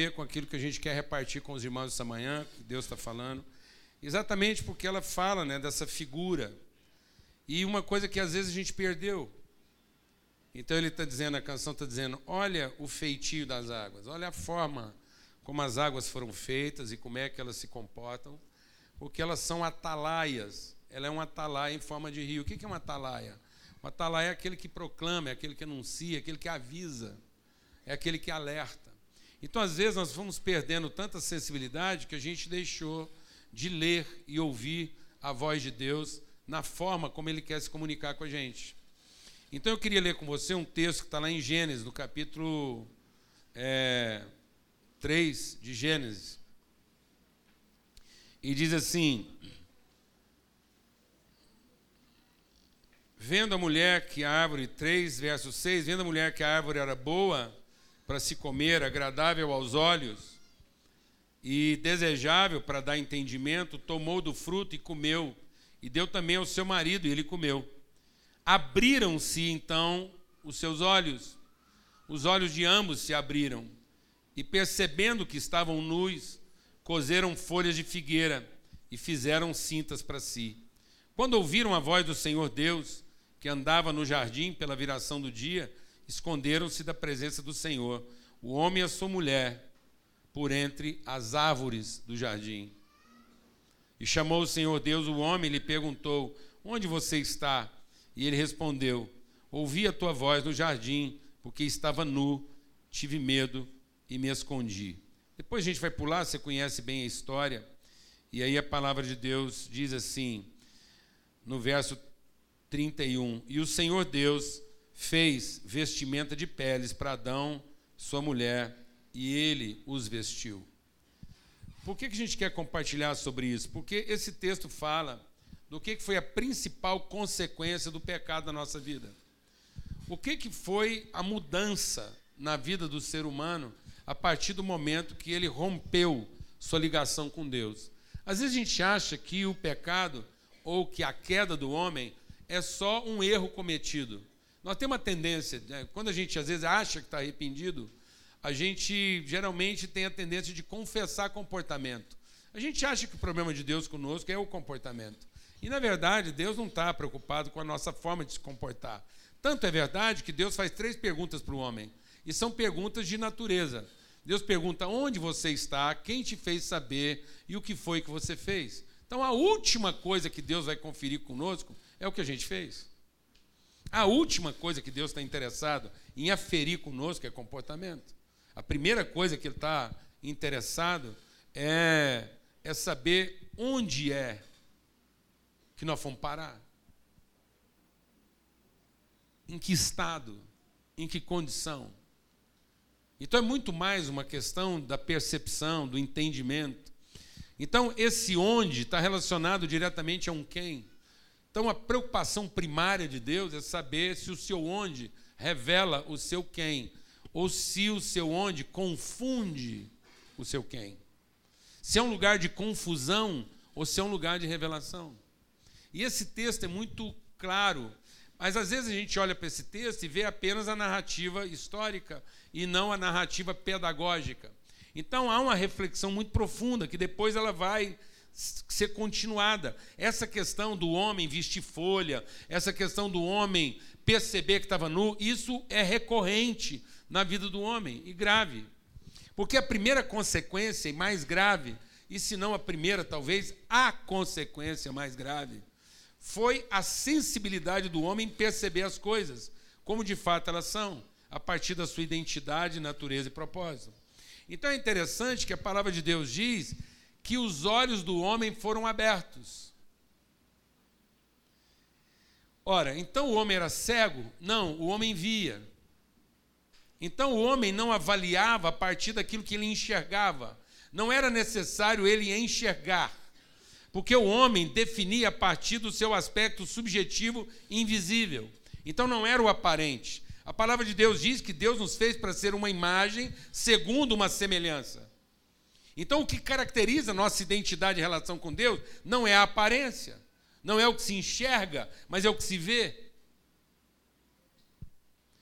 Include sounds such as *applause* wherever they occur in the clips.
ver com aquilo que a gente quer repartir com os irmãos essa manhã, que Deus está falando, exatamente porque ela fala né, dessa figura. E uma coisa que às vezes a gente perdeu. Então ele está dizendo, a canção está dizendo: olha o feitio das águas, olha a forma como as águas foram feitas e como é que elas se comportam, porque elas são atalaias. Ela é um atalaia em forma de rio. O que é uma atalaia? O atalaia é aquele que proclama, é aquele que anuncia, é aquele que avisa, é aquele que alerta. Então, às vezes, nós vamos perdendo tanta sensibilidade que a gente deixou de ler e ouvir a voz de Deus na forma como Ele quer se comunicar com a gente. Então, eu queria ler com você um texto que está lá em Gênesis, no capítulo é, 3 de Gênesis. E diz assim: Vendo a mulher que a árvore, 3 verso 6, vendo a mulher que a árvore era boa para se comer, agradável aos olhos e desejável para dar entendimento, tomou do fruto e comeu, e deu também ao seu marido, e ele comeu. Abriram-se então os seus olhos, os olhos de ambos se abriram, e percebendo que estavam nus, coseram folhas de figueira e fizeram cintas para si. Quando ouviram a voz do Senhor Deus, que andava no jardim pela viração do dia, esconderam-se da presença do Senhor, o homem e a sua mulher, por entre as árvores do jardim. E chamou o Senhor Deus o homem e lhe perguntou: Onde você está? E ele respondeu: Ouvi a tua voz no jardim, porque estava nu, tive medo e me escondi. Depois a gente vai pular, você conhece bem a história. E aí a palavra de Deus diz assim, no verso 31. E o Senhor Deus fez vestimenta de peles para Adão, sua mulher, e ele os vestiu. Por que, que a gente quer compartilhar sobre isso? Porque esse texto fala do que, que foi a principal consequência do pecado na nossa vida. O que, que foi a mudança na vida do ser humano a partir do momento que ele rompeu sua ligação com Deus? Às vezes a gente acha que o pecado ou que a queda do homem é só um erro cometido. Nós temos uma tendência, né, quando a gente às vezes acha que está arrependido, a gente geralmente tem a tendência de confessar comportamento. A gente acha que o problema de Deus conosco é o comportamento. E, na verdade, Deus não está preocupado com a nossa forma de se comportar. Tanto é verdade que Deus faz três perguntas para o homem. E são perguntas de natureza. Deus pergunta onde você está, quem te fez saber e o que foi que você fez. Então, a última coisa que Deus vai conferir conosco é o que a gente fez. A última coisa que Deus está interessado em aferir conosco é comportamento. A primeira coisa que Ele está interessado é, é saber onde é que nós fomos parar. Em que estado, em que condição. Então é muito mais uma questão da percepção, do entendimento. Então, esse onde está relacionado diretamente a um quem. Então, a preocupação primária de Deus é saber se o seu onde revela o seu quem, ou se o seu onde confunde o seu quem. Se é um lugar de confusão ou se é um lugar de revelação. E esse texto é muito claro, mas às vezes a gente olha para esse texto e vê apenas a narrativa histórica e não a narrativa pedagógica. Então há uma reflexão muito profunda que depois ela vai ser continuada. Essa questão do homem vestir folha, essa questão do homem perceber que estava nu, isso é recorrente na vida do homem e grave. Porque a primeira consequência e mais grave, e se não a primeira, talvez a consequência mais grave, foi a sensibilidade do homem em perceber as coisas como de fato elas são, a partir da sua identidade, natureza e propósito. Então é interessante que a palavra de Deus diz que os olhos do homem foram abertos. Ora, então o homem era cego? Não, o homem via. Então o homem não avaliava a partir daquilo que ele enxergava. Não era necessário ele enxergar, porque o homem definia a partir do seu aspecto subjetivo invisível. Então não era o aparente. A palavra de Deus diz que Deus nos fez para ser uma imagem segundo uma semelhança. Então, o que caracteriza nossa identidade em relação com Deus não é a aparência, não é o que se enxerga, mas é o que se vê.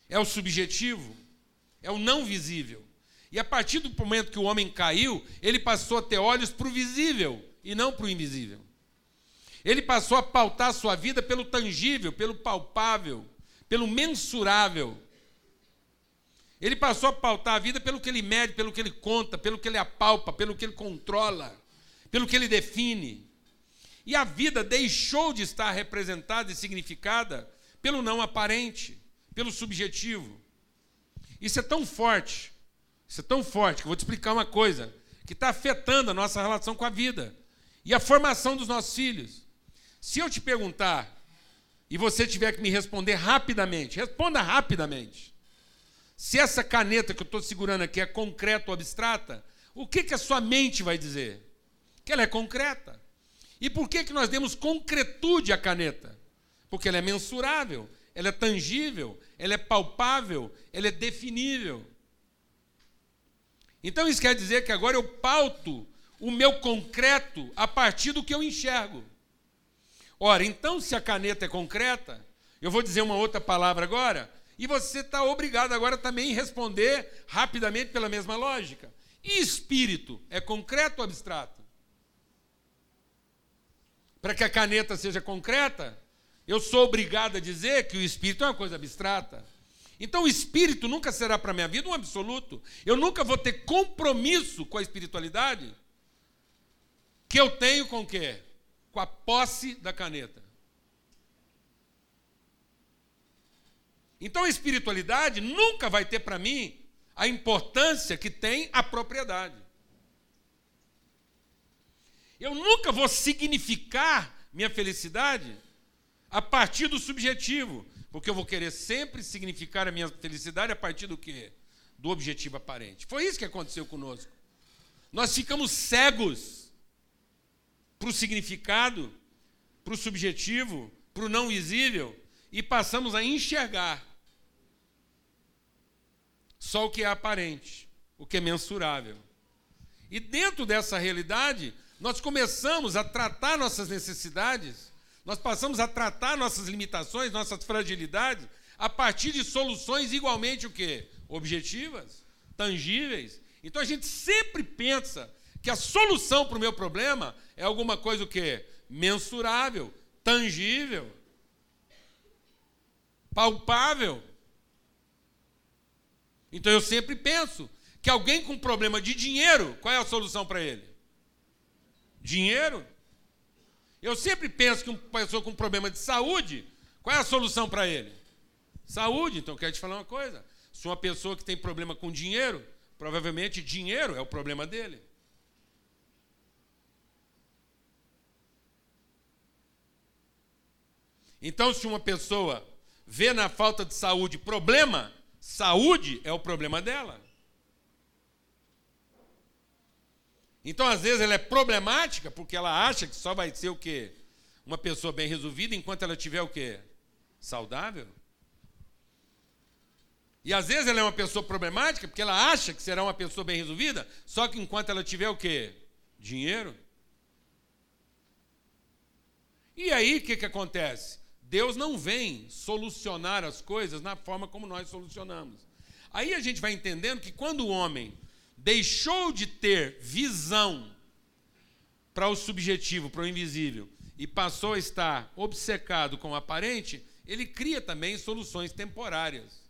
É o subjetivo, é o não visível. E a partir do momento que o homem caiu, ele passou a ter olhos para o visível e não para o invisível. Ele passou a pautar sua vida pelo tangível, pelo palpável, pelo mensurável. Ele passou a pautar a vida pelo que ele mede, pelo que ele conta, pelo que ele apalpa, pelo que ele controla, pelo que ele define. E a vida deixou de estar representada e significada pelo não aparente, pelo subjetivo. Isso é tão forte, isso é tão forte que eu vou te explicar uma coisa que está afetando a nossa relação com a vida e a formação dos nossos filhos. Se eu te perguntar e você tiver que me responder rapidamente, responda rapidamente. Se essa caneta que eu estou segurando aqui é concreta ou abstrata, o que, que a sua mente vai dizer? Que ela é concreta. E por que, que nós demos concretude à caneta? Porque ela é mensurável, ela é tangível, ela é palpável, ela é definível. Então isso quer dizer que agora eu pauto o meu concreto a partir do que eu enxergo. Ora, então se a caneta é concreta, eu vou dizer uma outra palavra agora, e você está obrigado agora também a responder rapidamente pela mesma lógica. E espírito é concreto ou abstrato? Para que a caneta seja concreta, eu sou obrigado a dizer que o espírito é uma coisa abstrata. Então o espírito nunca será para a minha vida um absoluto. Eu nunca vou ter compromisso com a espiritualidade que eu tenho com o quê? Com a posse da caneta. Então a espiritualidade nunca vai ter para mim a importância que tem a propriedade. Eu nunca vou significar minha felicidade a partir do subjetivo, porque eu vou querer sempre significar a minha felicidade a partir do quê? Do objetivo aparente. Foi isso que aconteceu conosco. Nós ficamos cegos para o significado, para o subjetivo, para o não visível e passamos a enxergar só o que é aparente, o que é mensurável. E dentro dessa realidade, nós começamos a tratar nossas necessidades, nós passamos a tratar nossas limitações, nossas fragilidades, a partir de soluções igualmente o quê? Objetivas, tangíveis. Então a gente sempre pensa que a solução para o meu problema é alguma coisa o quê? Mensurável, tangível, palpável. Então eu sempre penso que alguém com problema de dinheiro, qual é a solução para ele? Dinheiro. Eu sempre penso que uma pessoa com problema de saúde, qual é a solução para ele? Saúde. Então eu quero te falar uma coisa. Se uma pessoa que tem problema com dinheiro, provavelmente dinheiro é o problema dele. Então, se uma pessoa vê na falta de saúde problema, Saúde é o problema dela. Então, às vezes, ela é problemática porque ela acha que só vai ser o quê? Uma pessoa bem resolvida enquanto ela tiver o quê? Saudável. E às vezes ela é uma pessoa problemática porque ela acha que será uma pessoa bem resolvida, só que enquanto ela tiver o quê? Dinheiro. E aí o que, que acontece? Deus não vem solucionar as coisas na forma como nós solucionamos. Aí a gente vai entendendo que quando o homem deixou de ter visão para o subjetivo, para o invisível, e passou a estar obcecado com o aparente, ele cria também soluções temporárias.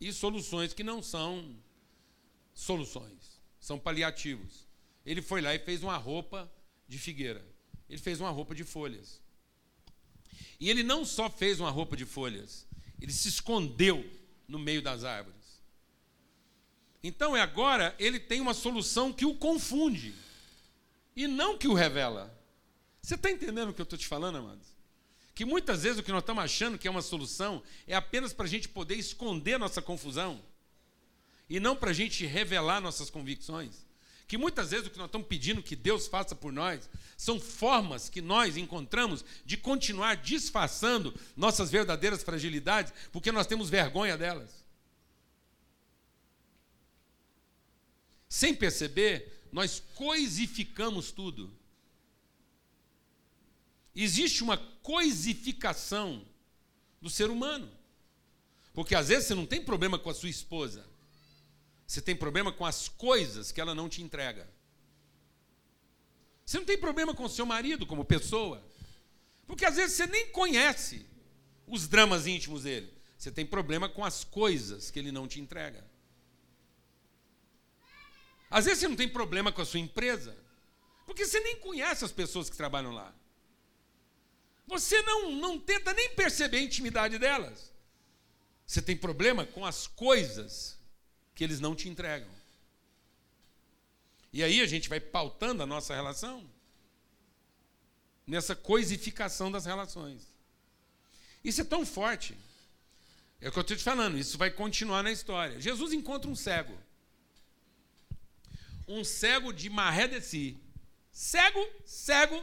E soluções que não são soluções, são paliativos. Ele foi lá e fez uma roupa de figueira. Ele fez uma roupa de folhas. E ele não só fez uma roupa de folhas, ele se escondeu no meio das árvores. Então, é agora ele tem uma solução que o confunde e não que o revela. Você está entendendo o que eu estou te falando, amados? Que muitas vezes o que nós estamos achando que é uma solução é apenas para a gente poder esconder nossa confusão e não para a gente revelar nossas convicções. Que muitas vezes o que nós estamos pedindo que Deus faça por nós são formas que nós encontramos de continuar disfarçando nossas verdadeiras fragilidades, porque nós temos vergonha delas. Sem perceber, nós coisificamos tudo. Existe uma coisificação do ser humano. Porque às vezes você não tem problema com a sua esposa, Você tem problema com as coisas que ela não te entrega. Você não tem problema com o seu marido como pessoa. Porque às vezes você nem conhece os dramas íntimos dele. Você tem problema com as coisas que ele não te entrega. Às vezes você não tem problema com a sua empresa, porque você nem conhece as pessoas que trabalham lá. Você não, não tenta nem perceber a intimidade delas. Você tem problema com as coisas que eles não te entregam. E aí a gente vai pautando a nossa relação nessa coisificação das relações. Isso é tão forte. É o que eu estou te falando, isso vai continuar na história. Jesus encontra um cego. Um cego de maré de si. Cego, cego,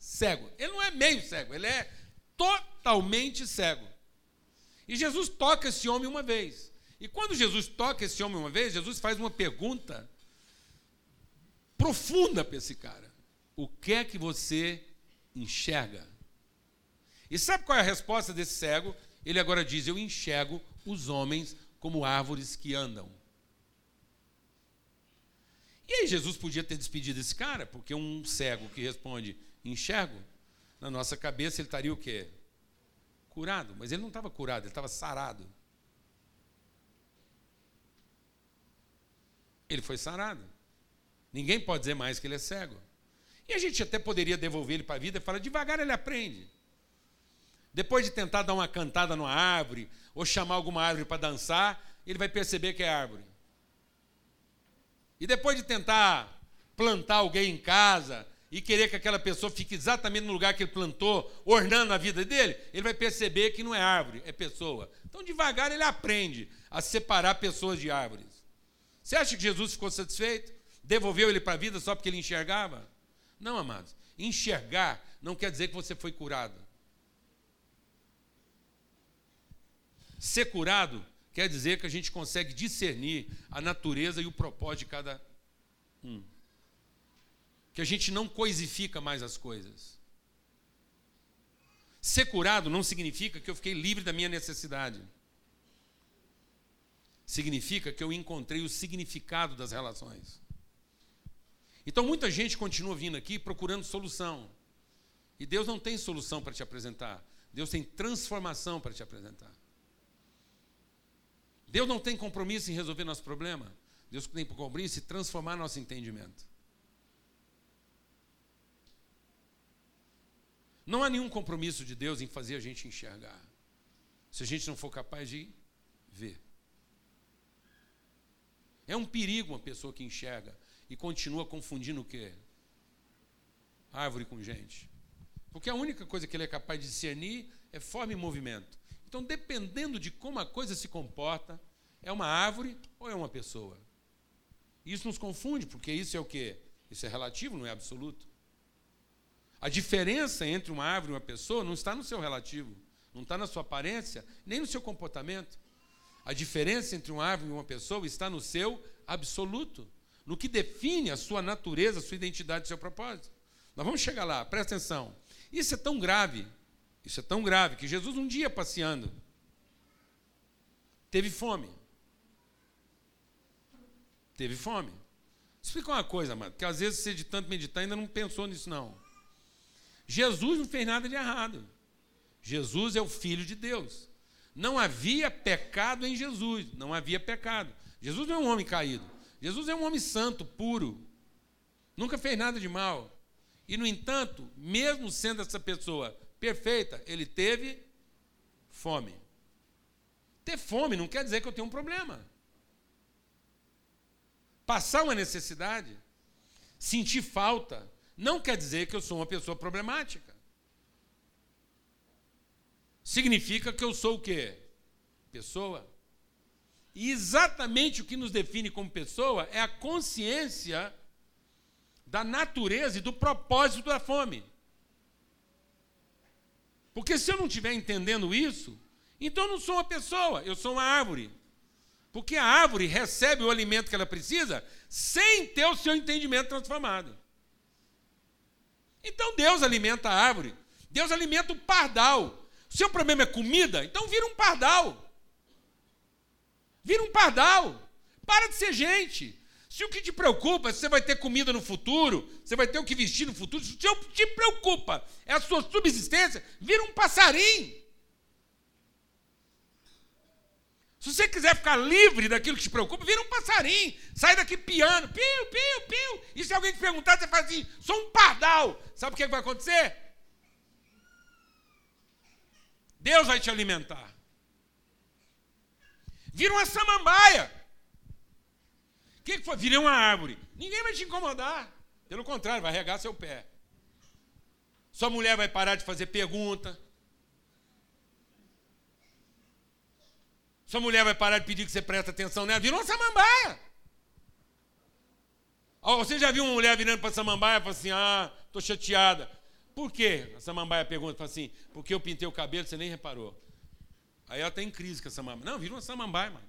cego. Ele não é meio cego, ele é totalmente cego. E Jesus toca esse homem uma vez. E quando Jesus toca esse homem uma vez, Jesus faz uma pergunta profunda para esse cara: O que é que você enxerga? E sabe qual é a resposta desse cego? Ele agora diz: Eu enxergo os homens como árvores que andam. E aí Jesus podia ter despedido esse cara, porque um cego que responde enxergo, na nossa cabeça ele estaria o quê? Curado. Mas ele não estava curado, ele estava sarado. Ele foi sarado. Ninguém pode dizer mais que ele é cego. E a gente até poderia devolver ele para a vida e falar: devagar ele aprende. Depois de tentar dar uma cantada numa árvore, ou chamar alguma árvore para dançar, ele vai perceber que é árvore. E depois de tentar plantar alguém em casa e querer que aquela pessoa fique exatamente no lugar que ele plantou, ornando a vida dele, ele vai perceber que não é árvore, é pessoa. Então, devagar, ele aprende a separar pessoas de árvores. Você acha que Jesus ficou satisfeito? Devolveu ele para a vida só porque ele enxergava? Não, amados. Enxergar não quer dizer que você foi curado. Ser curado quer dizer que a gente consegue discernir a natureza e o propósito de cada um. Que a gente não coisifica mais as coisas. Ser curado não significa que eu fiquei livre da minha necessidade. Significa que eu encontrei o significado das relações. Então muita gente continua vindo aqui procurando solução. E Deus não tem solução para te apresentar. Deus tem transformação para te apresentar. Deus não tem compromisso em resolver nosso problema. Deus tem compromisso em transformar nosso entendimento. Não há nenhum compromisso de Deus em fazer a gente enxergar. Se a gente não for capaz de ver. É um perigo uma pessoa que enxerga e continua confundindo o quê? Árvore com gente. Porque a única coisa que ele é capaz de discernir é forma e movimento. Então, dependendo de como a coisa se comporta, é uma árvore ou é uma pessoa. Isso nos confunde, porque isso é o quê? Isso é relativo, não é absoluto. A diferença entre uma árvore e uma pessoa não está no seu relativo, não está na sua aparência, nem no seu comportamento. A diferença entre uma árvore e uma pessoa está no seu absoluto, no que define a sua natureza, a sua identidade, o seu propósito. Nós vamos chegar lá, presta atenção. Isso é tão grave isso é tão grave que Jesus, um dia passeando, teve fome. Teve fome. Explica uma coisa, mano, que às vezes você de tanto meditar ainda não pensou nisso, não. Jesus não fez nada de errado. Jesus é o Filho de Deus. Não havia pecado em Jesus, não havia pecado. Jesus não é um homem caído. Jesus é um homem santo, puro. Nunca fez nada de mal. E, no entanto, mesmo sendo essa pessoa perfeita, ele teve fome. Ter fome não quer dizer que eu tenho um problema. Passar uma necessidade, sentir falta, não quer dizer que eu sou uma pessoa problemática. Significa que eu sou o quê? Pessoa. E exatamente o que nos define como pessoa é a consciência da natureza e do propósito da fome. Porque se eu não estiver entendendo isso, então eu não sou uma pessoa, eu sou uma árvore. Porque a árvore recebe o alimento que ela precisa sem ter o seu entendimento transformado. Então Deus alimenta a árvore, Deus alimenta o pardal. Seu problema é comida, então vira um pardal. Vira um pardal. para de ser gente. Se o que te preocupa é se você vai ter comida no futuro, você vai ter o que vestir no futuro, se o que te preocupa é a sua subsistência, vira um passarinho. Se você quiser ficar livre daquilo que te preocupa, vira um passarinho. Sai daqui piano, piu, piu, piu. E se alguém te perguntar, você fala assim: sou um pardal. Sabe o que vai acontecer? Deus vai te alimentar. Vira uma samambaia. O que, foi? Virei uma árvore. Ninguém vai te incomodar. Pelo contrário, vai regar seu pé. Sua mulher vai parar de fazer pergunta. Sua mulher vai parar de pedir que você preste atenção nela. Virou uma samambaia. Você já viu uma mulher virando para samambaia e fala assim: Ah, estou chateada. Por quê? A samambaia pergunta, assim: Porque eu pintei o cabelo, você nem reparou. Aí ela está em crise com a samambaia. Não, vira uma samambaia, mano.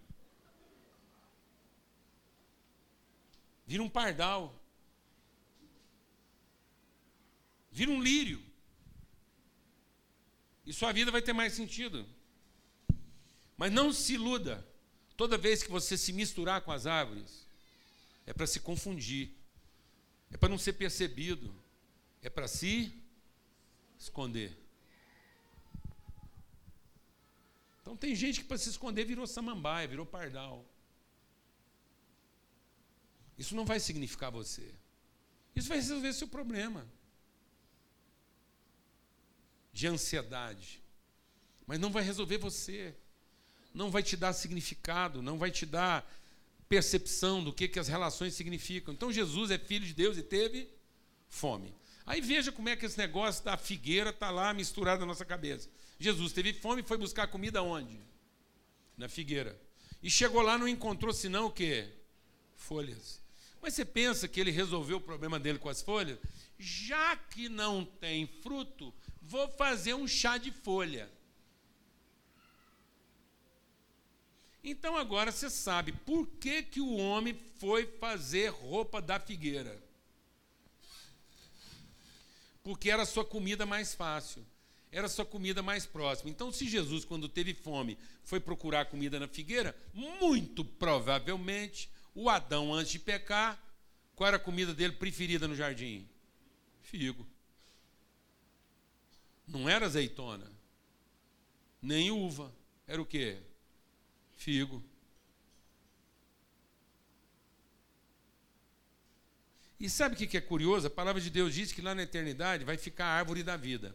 Vira um pardal. Vira um lírio. E sua vida vai ter mais sentido. Mas não se iluda. Toda vez que você se misturar com as árvores, é para se confundir, é para não ser percebido, é para se esconder. Então tem gente que para se esconder virou samambaia, virou pardal. Isso não vai significar você. Isso vai resolver seu problema de ansiedade. Mas não vai resolver você não vai te dar significado, não vai te dar percepção do que, que as relações significam. Então Jesus é filho de Deus e teve fome. Aí veja como é que esse negócio da figueira está lá misturado na nossa cabeça. Jesus teve fome e foi buscar comida onde? Na figueira. E chegou lá não encontrou senão o quê? Folhas. Mas você pensa que ele resolveu o problema dele com as folhas? Já que não tem fruto, vou fazer um chá de folha. Então agora você sabe por que, que o homem foi fazer roupa da figueira. Porque era a sua comida mais fácil, era a sua comida mais próxima. Então, se Jesus, quando teve fome, foi procurar comida na figueira, muito provavelmente o Adão, antes de pecar, qual era a comida dele preferida no jardim? Figo. Não era azeitona, nem uva. Era o quê? figo. E sabe o que é curioso? A palavra de Deus diz que lá na eternidade vai ficar a árvore da vida.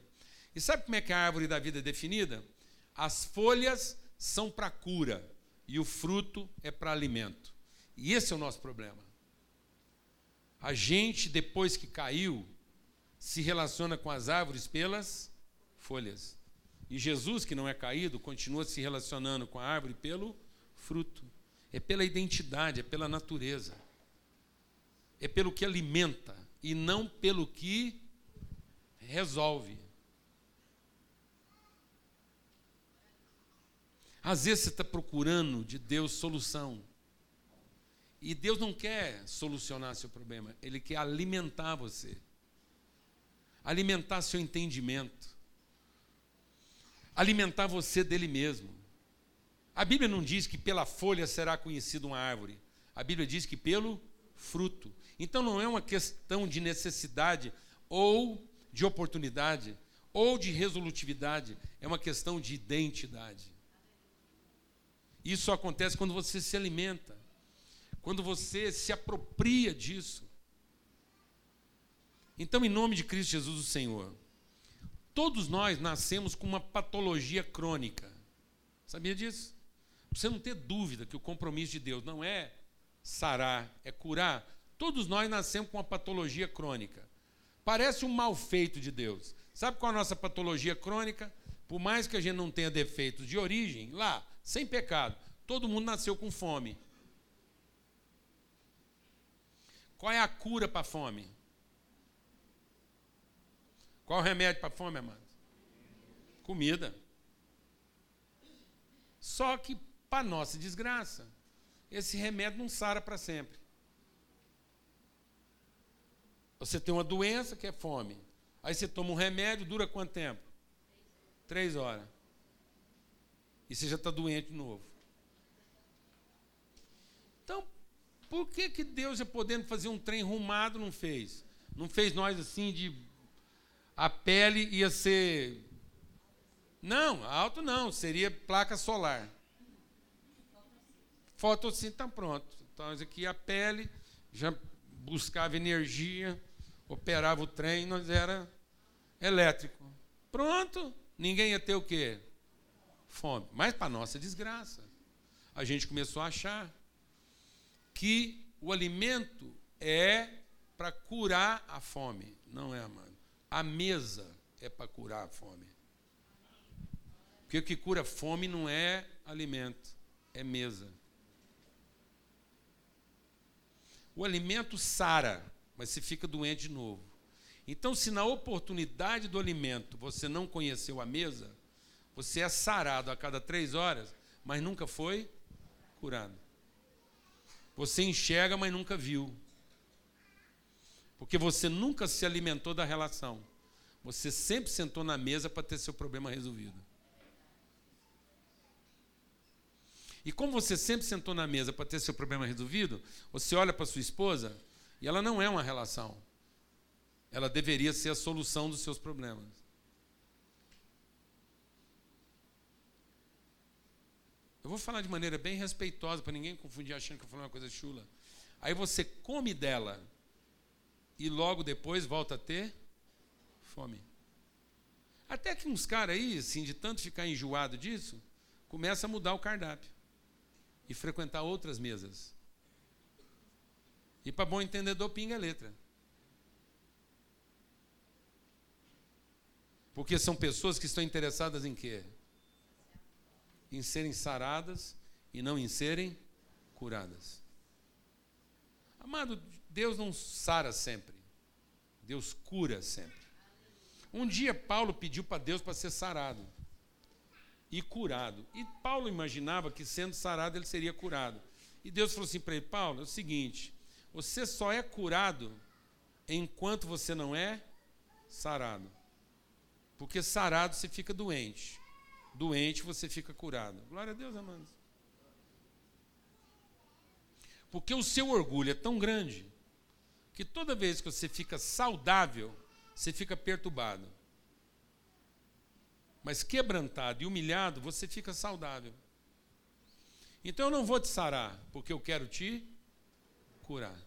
E sabe como é que a árvore da vida é definida? As folhas são para cura e o fruto é para alimento. E esse é o nosso problema. A gente, depois que caiu, se relaciona com as árvores pelas folhas. E Jesus, que não é caído, continua se relacionando com a árvore pelo fruto. É pela identidade, é pela natureza. É pelo que alimenta e não pelo que resolve. Às vezes você está procurando de Deus solução. E Deus não quer solucionar seu problema, Ele quer alimentar você, alimentar seu entendimento alimentar você dele mesmo. A Bíblia não diz que pela folha será conhecida uma árvore. A Bíblia diz que pelo fruto. Então não é uma questão de necessidade ou de oportunidade ou de resolutividade, é uma questão de identidade. Isso acontece quando você se alimenta, quando você se apropria disso. Então, em nome de Cristo Jesus, o Senhor, Todos nós nascemos com uma patologia crônica. Sabia disso? Você não ter dúvida que o compromisso de Deus não é sarar, é curar. Todos nós nascemos com uma patologia crônica. Parece um mal feito de Deus. Sabe qual é a nossa patologia crônica? Por mais que a gente não tenha defeitos de origem, lá, sem pecado, todo mundo nasceu com fome. Qual é a cura para a fome? Qual o remédio para a fome, amado? Comida. Só que, para nossa desgraça, esse remédio não sara para sempre. Você tem uma doença que é fome. Aí você toma um remédio, dura quanto tempo? Três horas. E você já está doente de novo. Então, Por que, que Deus, é podendo fazer um trem rumado, não fez? Não fez nós assim de. A pele ia ser. Não, alto não, seria placa solar. Fotossíntese está pronto. Então, aqui a pele já buscava energia, operava o trem, nós era elétrico. Pronto, ninguém ia ter o quê? Fome. Mas para nossa desgraça, a gente começou a achar que o alimento é para curar a fome. Não é, mano. A mesa é para curar a fome. Porque o que cura fome não é alimento, é mesa. O alimento sara, mas se fica doente de novo. Então, se na oportunidade do alimento você não conheceu a mesa, você é sarado a cada três horas, mas nunca foi curado. Você enxerga, mas nunca viu. Porque você nunca se alimentou da relação. Você sempre sentou na mesa para ter seu problema resolvido. E como você sempre sentou na mesa para ter seu problema resolvido, você olha para sua esposa e ela não é uma relação. Ela deveria ser a solução dos seus problemas. Eu vou falar de maneira bem respeitosa para ninguém confundir achando que eu falei uma coisa chula. Aí você come dela e logo depois volta a ter fome. Até que uns caras aí, assim, de tanto ficar enjoado disso, começa a mudar o cardápio e frequentar outras mesas. E para bom entendedor, pinga a letra. Porque são pessoas que estão interessadas em quê? Em serem saradas e não em serem curadas. Amado, Deus não sara sempre. Deus cura sempre. Um dia Paulo pediu para Deus para ser sarado e curado. E Paulo imaginava que sendo sarado ele seria curado. E Deus falou assim para ele: Paulo, é o seguinte, você só é curado enquanto você não é sarado. Porque sarado você fica doente. Doente você fica curado. Glória a Deus, amados. Porque o seu orgulho é tão grande que toda vez que você fica saudável, você fica perturbado. Mas quebrantado e humilhado, você fica saudável. Então eu não vou te sarar, porque eu quero te curar.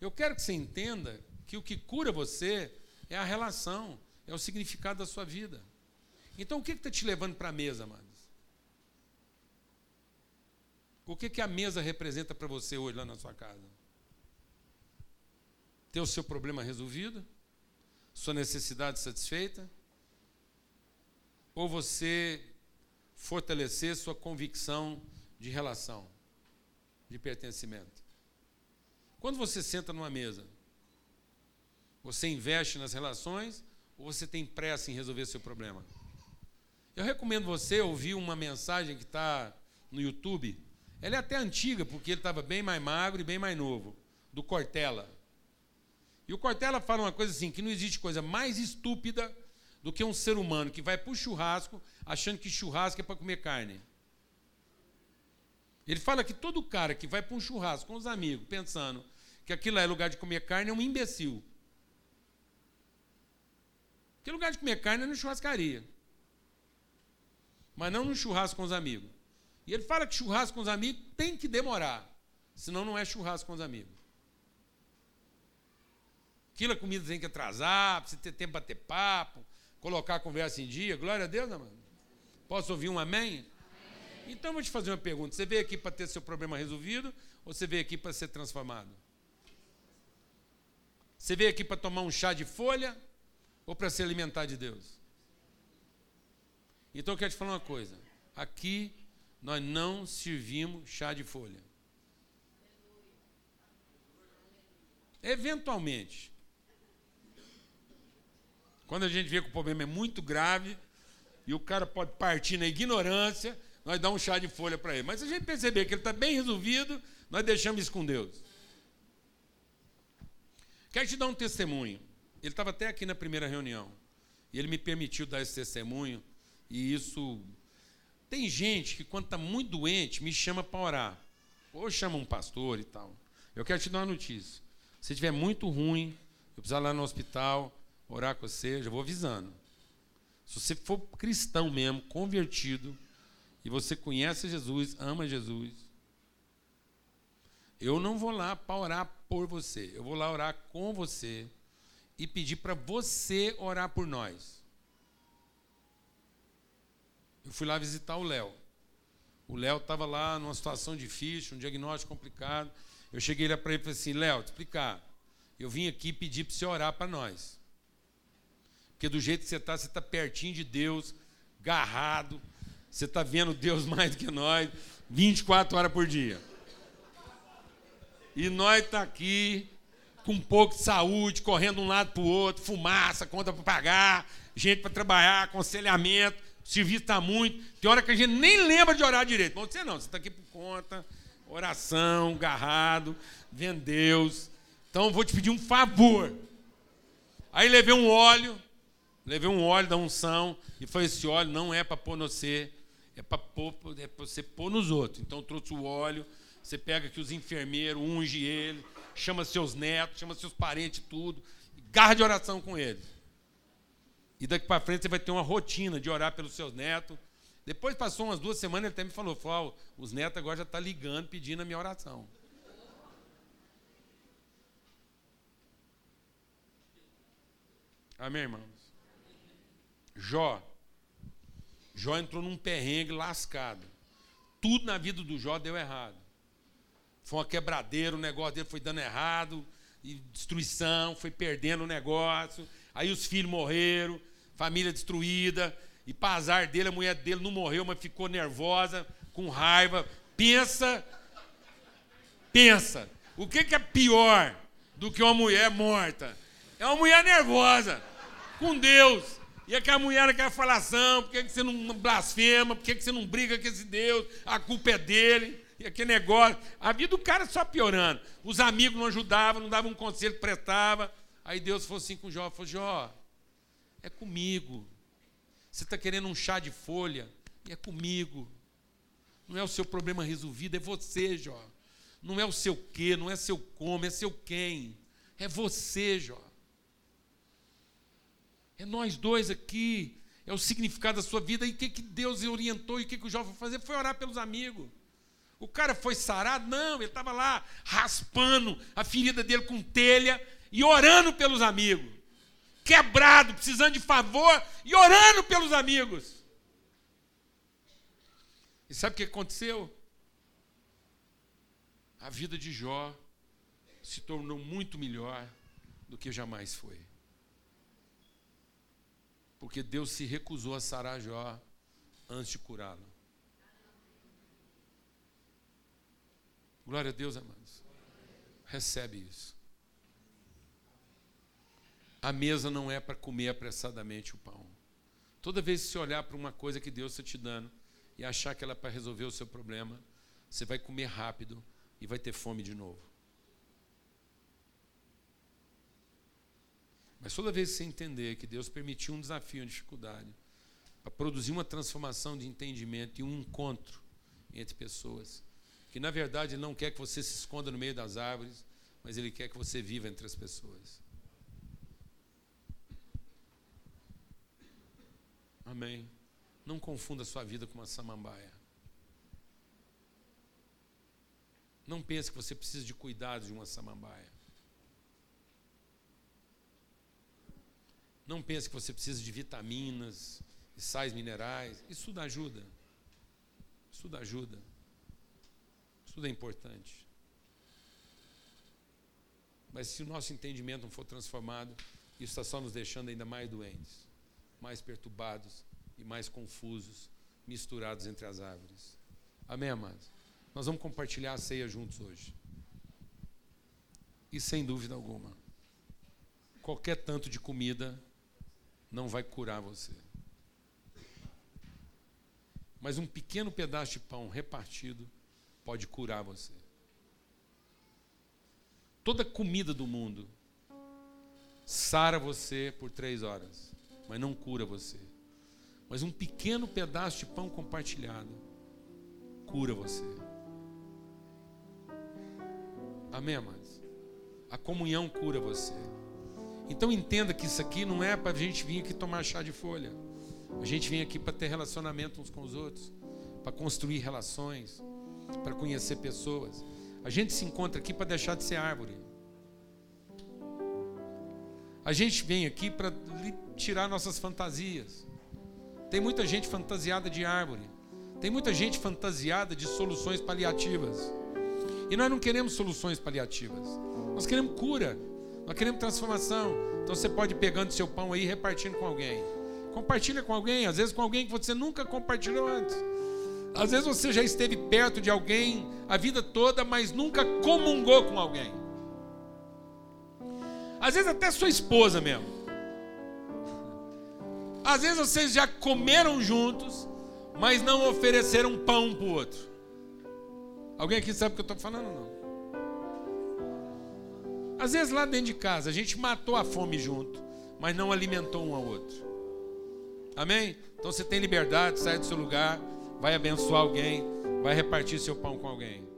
Eu quero que você entenda que o que cura você é a relação, é o significado da sua vida. Então o que está te levando para a mesa, amados? O que, que a mesa representa para você hoje lá na sua casa? Ter o seu problema resolvido? Sua necessidade satisfeita? ou você fortalecer sua convicção de relação, de pertencimento. Quando você senta numa mesa, você investe nas relações ou você tem pressa em resolver seu problema? Eu recomendo você ouvir uma mensagem que está no YouTube. Ela é até antiga, porque ele estava bem mais magro e bem mais novo, do Cortella. E o Cortella fala uma coisa assim: que não existe coisa mais estúpida do que um ser humano que vai para o churrasco achando que churrasco é para comer carne. Ele fala que todo cara que vai para um churrasco com os amigos pensando que aquilo é lugar de comer carne é um imbecil. Porque lugar de comer carne é na churrascaria. Mas não no churrasco com os amigos. E ele fala que churrasco com os amigos tem que demorar. Senão não é churrasco com os amigos. Aquilo a comida tem que atrasar, precisa ter tempo para ter papo, colocar a conversa em dia. Glória a Deus, amado. Posso ouvir um amém? amém? Então, vou te fazer uma pergunta. Você veio aqui para ter seu problema resolvido ou você veio aqui para ser transformado? Você veio aqui para tomar um chá de folha ou para se alimentar de Deus? Então, eu quero te falar uma coisa. Aqui, nós não servimos chá de folha. Eventualmente, quando a gente vê que o problema é muito grave e o cara pode partir na ignorância, nós damos um chá de folha para ele. Mas se a gente perceber que ele está bem resolvido, nós deixamos isso com Deus. Quero te dar um testemunho. Ele estava até aqui na primeira reunião. E ele me permitiu dar esse testemunho. E isso. Tem gente que, quando está muito doente, me chama para orar. Ou chama um pastor e tal. Eu quero te dar uma notícia. Se estiver muito ruim, eu precisar ir lá no hospital, orar com você, já vou avisando. Se você for cristão mesmo, convertido, e você conhece Jesus, ama Jesus, eu não vou lá para orar por você. Eu vou lá orar com você e pedir para você orar por nós. Eu fui lá visitar o Léo. O Léo estava lá numa situação difícil, um diagnóstico complicado. Eu cheguei lá para ele e falei assim: Léo, te explicar. Eu vim aqui pedir para você orar para nós. Porque do jeito que você está, você está pertinho de Deus, garrado. Você está vendo Deus *laughs* mais do que nós, 24 horas por dia. E nós está aqui com um pouco de saúde, correndo de um lado para o outro, fumaça, conta para pagar, gente para trabalhar, aconselhamento, o serviço está muito. Tem hora que a gente nem lembra de orar direito. Mas você não, você está aqui por conta, oração, garrado, vendo Deus. Então vou te pedir um favor. Aí levei um óleo, levei um óleo da unção, e foi esse óleo não é para pôr no você, é para é você pôr nos outros. Então trouxe o óleo, você pega aqui os enfermeiros, unge ele, chama seus netos, chama seus parentes, tudo, garra de oração com eles. E daqui para frente você vai ter uma rotina de orar pelos seus netos. Depois passou umas duas semanas, ele até me falou, falou os netos agora já estão tá ligando, pedindo a minha oração. Amém, irmãos? Jó. Jó entrou num perrengue lascado. Tudo na vida do Jó deu errado. Foi uma quebradeira, o negócio dele foi dando errado, e destruição, foi perdendo o negócio. Aí os filhos morreram, família destruída. E para azar dele, a mulher dele não morreu, mas ficou nervosa, com raiva. Pensa, pensa, o que, é pior do que uma mulher morta? É uma mulher nervosa, com Deus. E aquela mulher naquela falação, por que, você não blasfema? Por que você não briga com esse Deus? A culpa é dele e aquele negócio. A vida do cara só piorando. Os amigos não ajudavam, não davam um conselho, prestava. Aí Deus falou assim com Jó: falou, Jó, é comigo. Você está querendo um chá de folha? E é comigo. Não é o seu problema resolvido, é você, Jó. Não é o seu quê, não é seu como, é seu quem. É você, Jó. É nós dois aqui. É o significado da sua vida. E o que, que Deus orientou e o que, que o Jó foi fazer? Foi orar pelos amigos. O cara foi sarado? Não, ele estava lá raspando a ferida dele com telha e orando pelos amigos. Quebrado, precisando de favor e orando pelos amigos. E sabe o que aconteceu? A vida de Jó se tornou muito melhor do que jamais foi. Porque Deus se recusou a sarar Jó antes de curá-lo. Glória a Deus, amados. Recebe isso. A mesa não é para comer apressadamente o pão. Toda vez que você olhar para uma coisa que Deus está te dando e achar que ela é para resolver o seu problema, você vai comer rápido e vai ter fome de novo. Mas toda vez que você entender que Deus permitiu um desafio, uma dificuldade, para produzir uma transformação de entendimento e um encontro entre pessoas, que na verdade não quer que você se esconda no meio das árvores, mas ele quer que você viva entre as pessoas. Amém. Não confunda a sua vida com uma samambaia. Não pense que você precisa de cuidado de uma samambaia. Não pense que você precisa de vitaminas e sais minerais. Isso tudo ajuda. Isso tudo ajuda. Tudo é importante. Mas se o nosso entendimento não for transformado, isso está só nos deixando ainda mais doentes, mais perturbados e mais confusos, misturados entre as árvores. Amém, amados? Nós vamos compartilhar a ceia juntos hoje. E sem dúvida alguma, qualquer tanto de comida não vai curar você. Mas um pequeno pedaço de pão repartido pode curar você. Toda comida do mundo sara você por três horas, mas não cura você. Mas um pequeno pedaço de pão compartilhado cura você. Amém, amados? A comunhão cura você. Então entenda que isso aqui não é para a gente vir aqui tomar chá de folha. A gente vem aqui para ter relacionamento uns com os outros, para construir relações, para conhecer pessoas. A gente se encontra aqui para deixar de ser árvore. A gente vem aqui para tirar nossas fantasias. Tem muita gente fantasiada de árvore. Tem muita gente fantasiada de soluções paliativas. E nós não queremos soluções paliativas. Nós queremos cura. Nós queremos transformação. Então você pode ir pegando seu pão aí e repartindo com alguém. Compartilha com alguém, às vezes com alguém que você nunca compartilhou antes. Às vezes você já esteve perto de alguém a vida toda, mas nunca comungou com alguém. Às vezes até sua esposa mesmo. Às vezes vocês já comeram juntos, mas não ofereceram pão um para o outro. Alguém aqui sabe o que eu estou falando não? Às vezes lá dentro de casa a gente matou a fome junto, mas não alimentou um ao outro. Amém? Então você tem liberdade, sai do seu lugar, vai abençoar alguém, vai repartir seu pão com alguém.